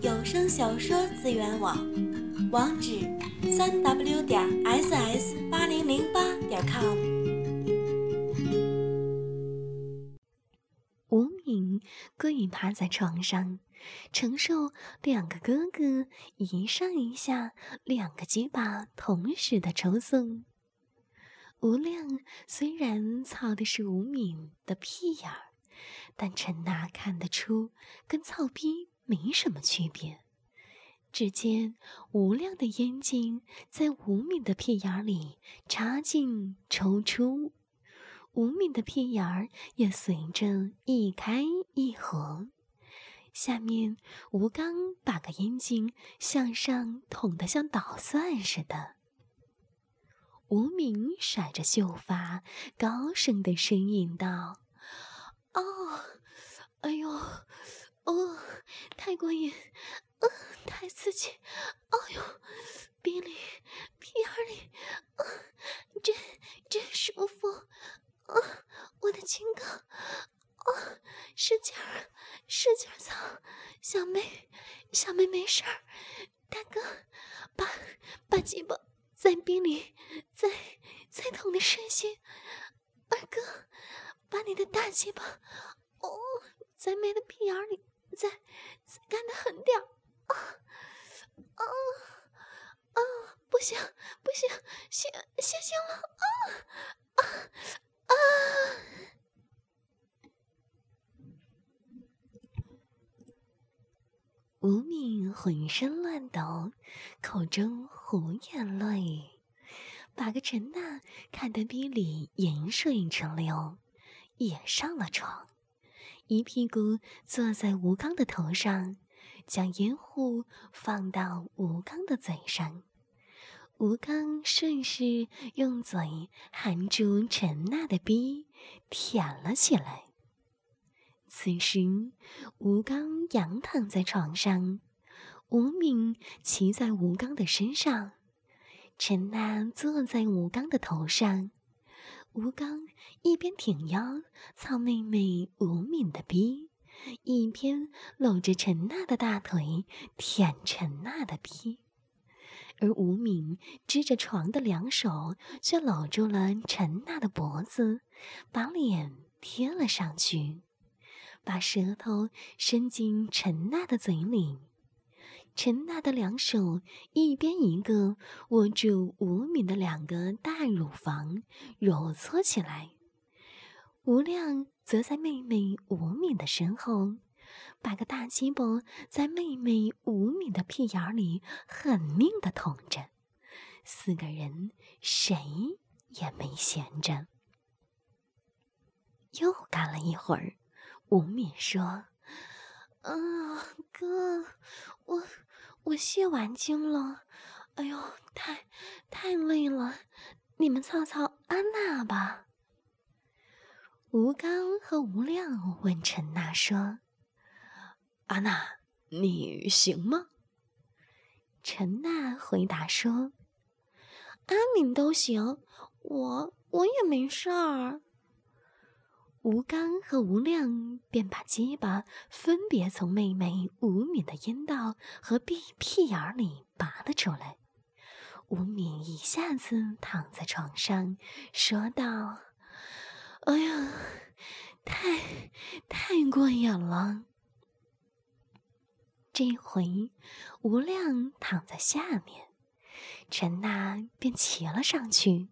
有声小说资源网，网址：三 w 点 ss 八零零八点 com。吴敏跪趴在床上，承受两个哥哥一上一下两个鸡巴同时的抽送。吴亮虽然操的是吴敏的屁眼儿。但陈娜看得出，跟操逼没什么区别。只见无量的烟茎在无敏的屁眼里插进抽出，无敏的屁眼儿也随着一开一合。下面吴刚把个烟茎向上捅得像捣蒜似的。吴敏甩着秀发，高声的呻吟道。哦，太过瘾，呃，太刺激，哎呦，鼻里、屁眼里，啊，真真舒服，啊，我的亲哥，啊，使劲儿，使劲儿操，小妹，小妹没事儿，大哥，把把鸡巴在鼻里，再再捅的深些，二哥。把你的大鸡巴，哦，在妹的屁眼里，再再干的狠点啊啊啊！不行不行，行行行了啊啊啊！吴敏浑身乱抖，口中胡言乱语，把个陈娜看得鼻里盐水直流。也上了床，一屁股坐在吴刚的头上，将烟壶放到吴刚的嘴上。吴刚顺势用嘴含住陈娜的鼻，舔了起来。此时，吴刚仰躺在床上，吴敏骑在吴刚的身上，陈娜坐在吴刚的头上。吴刚一边挺腰操妹妹吴敏的逼，一边搂着陈娜的大腿舔陈娜的逼，而吴敏支着床的两手却搂住了陈娜的脖子，把脸贴了上去，把舌头伸进陈娜的嘴里。陈娜的两手一边一个握住吴敏的两个大乳房，揉搓起来。吴亮则在妹妹吴敏的身后，把个大鸡巴在妹妹吴敏的屁眼里狠命的捅着。四个人谁也没闲着。又干了一会儿，吴敏说：“啊，哥，我……”我卸完精了，哎呦，太太累了，你们操操安娜吧。吴刚和吴亮问陈娜说：“安娜，你行吗？”陈娜回答说：“阿敏都行，我我也没事儿。”吴刚和吴亮便把鸡巴分别从妹妹吴敏的阴道和屁屁眼里拔了出来。吴敏一下子躺在床上，说道：“哎呀，太太过瘾了！”这回吴亮躺在下面，陈娜便骑了上去。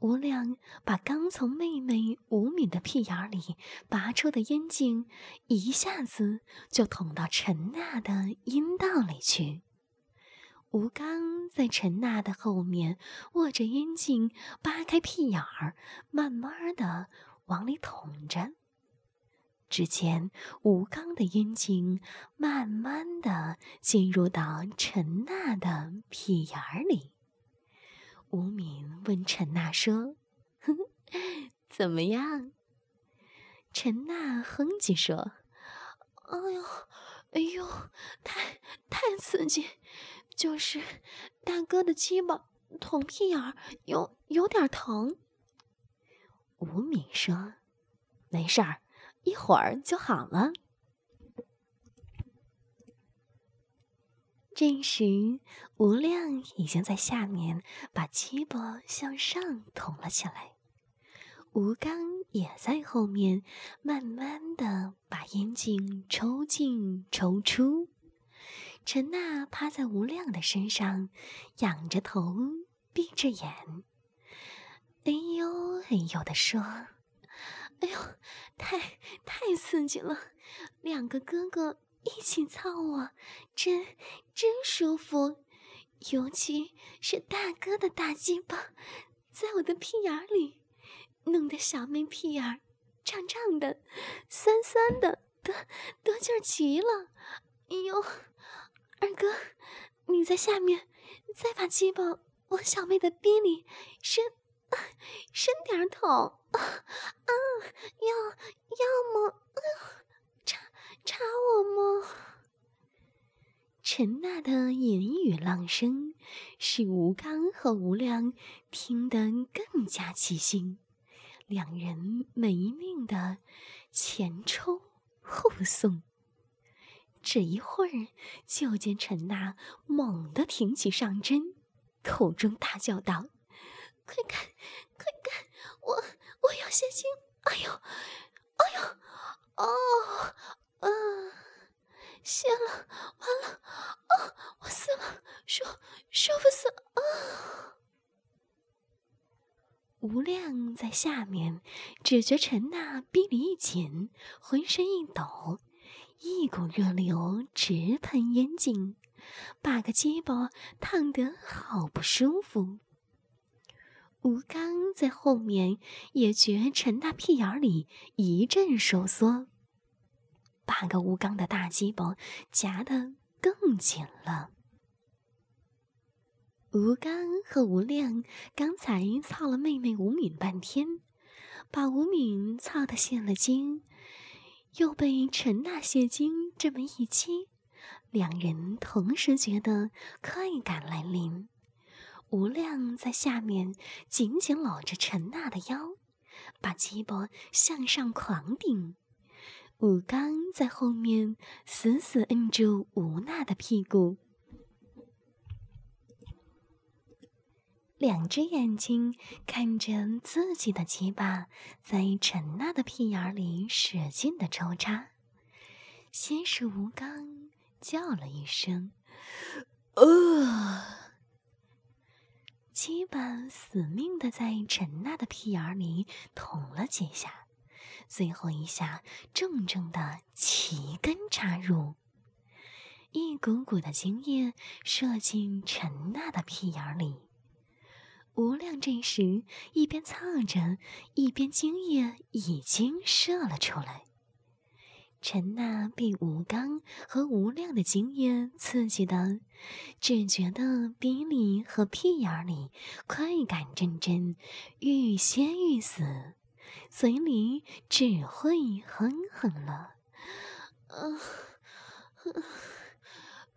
吴亮把刚从妹妹吴敏的屁眼里拔出的烟茎，一下子就捅到陈娜的阴道里去。吴刚在陈娜的后面握着烟茎，扒开屁眼儿，慢慢的往里捅着。只见吴刚的阴茎慢慢的进入到陈娜的屁眼儿里。吴敏问陈娜说：“怎么样？”陈娜哼唧说：“哎呦，哎呦，太太刺激，就是大哥的鸡巴捅屁眼儿，有有点疼。”吴敏说：“没事儿，一会儿就好了。”这时，吴亮已经在下面把鸡脖向上捅了起来，吴刚也在后面慢慢的把阴茎抽进抽出。陈娜趴在吴亮的身上，仰着头，闭着眼。哎呦哎呦的说：“哎呦，太太刺激了！两个哥哥一起操我，真真舒服。尤其是大哥的大鸡巴，在我的屁眼里，弄得小妹屁眼儿胀胀的、酸酸的，得得劲儿极了。哎呦，二哥，你在下面再把鸡巴往小妹的逼里伸。”伸点儿头，啊 啊，要要么我吗？陈娜的言语浪声使吴刚和吴亮听得更加起心，两人没命的前冲后送。只一会儿，就见陈娜猛地挺起上针，口中大叫道。快看，快看！我我要泄精！哎呦，哎呦，哦，啊，谢了！完了！啊，我死了！舒舒服死！啊！吴亮在下面，只觉陈娜逼里一紧，浑身一抖，一股热流直喷眼睛，把个鸡巴烫得好不舒服。吴刚在后面也觉陈大屁眼里一阵收缩，把个吴刚的大鸡巴夹得更紧了。吴刚和吴亮刚才操了妹妹吴敏半天，把吴敏操得泄了精，又被陈娜泄精这么一激，两人同时觉得快感来临。吴亮在下面紧紧搂着陈娜的腰，把鸡巴向上狂顶；吴刚在后面死死摁住吴娜的屁股，两只眼睛看着自己的鸡巴在陈娜的屁眼里使劲的抽插。先是吴刚叫了一声：“呃。”鸡巴死命的在陈娜的屁眼里捅了几下，最后一下重重的齐根插入，一股股的精液射进陈娜的屁眼里。吴亮这时一边操着，一边精液已经射了出来。陈娜被吴刚和吴亮的精液刺激的，只觉得鼻里和屁眼里快感阵阵，欲仙欲死，嘴里只会哼哼了。嗯，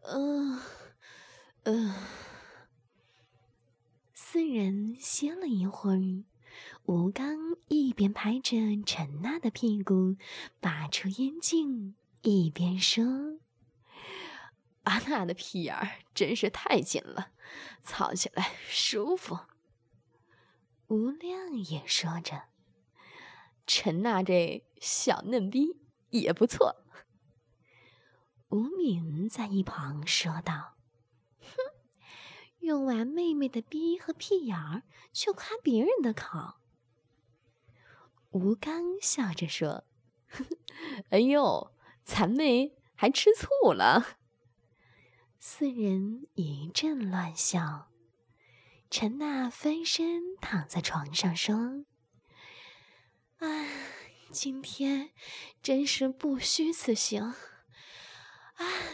嗯，嗯，四人歇了一会儿。吴刚一边拍着陈娜的屁股，拔出烟镜，一边说：“阿娜的屁眼儿真是太紧了，操起来舒服。”吴亮也说着：“陈娜这小嫩逼也不错。”吴敏在一旁说道：“哼，用完妹妹的逼和屁眼儿，却夸别人的口。”吴刚笑着说：“哎呦，咱妹还吃醋了。”四人一阵乱笑。陈娜翻身躺在床上说：“啊，今天真是不虚此行，啊，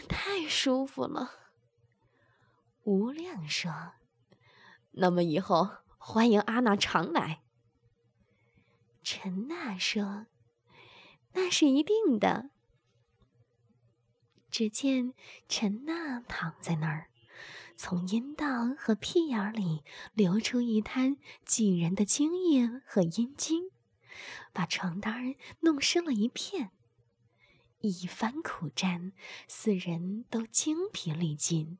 太舒服了。吴亮说：“那么以后欢迎阿娜常来。”陈娜说：“那是一定的。”只见陈娜躺在那儿，从阴道和屁眼里流出一滩几人的精液和阴茎，把床单弄湿了一片。一番苦战，四人都精疲力尽。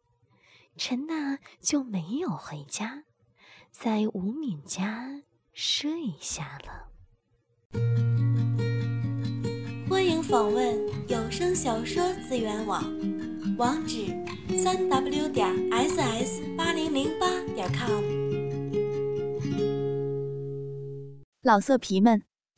陈娜就没有回家，在吴敏家睡下了。欢迎访问有声小说资源网，网址：三 w 点 ss 八零零八点 com。老色皮们，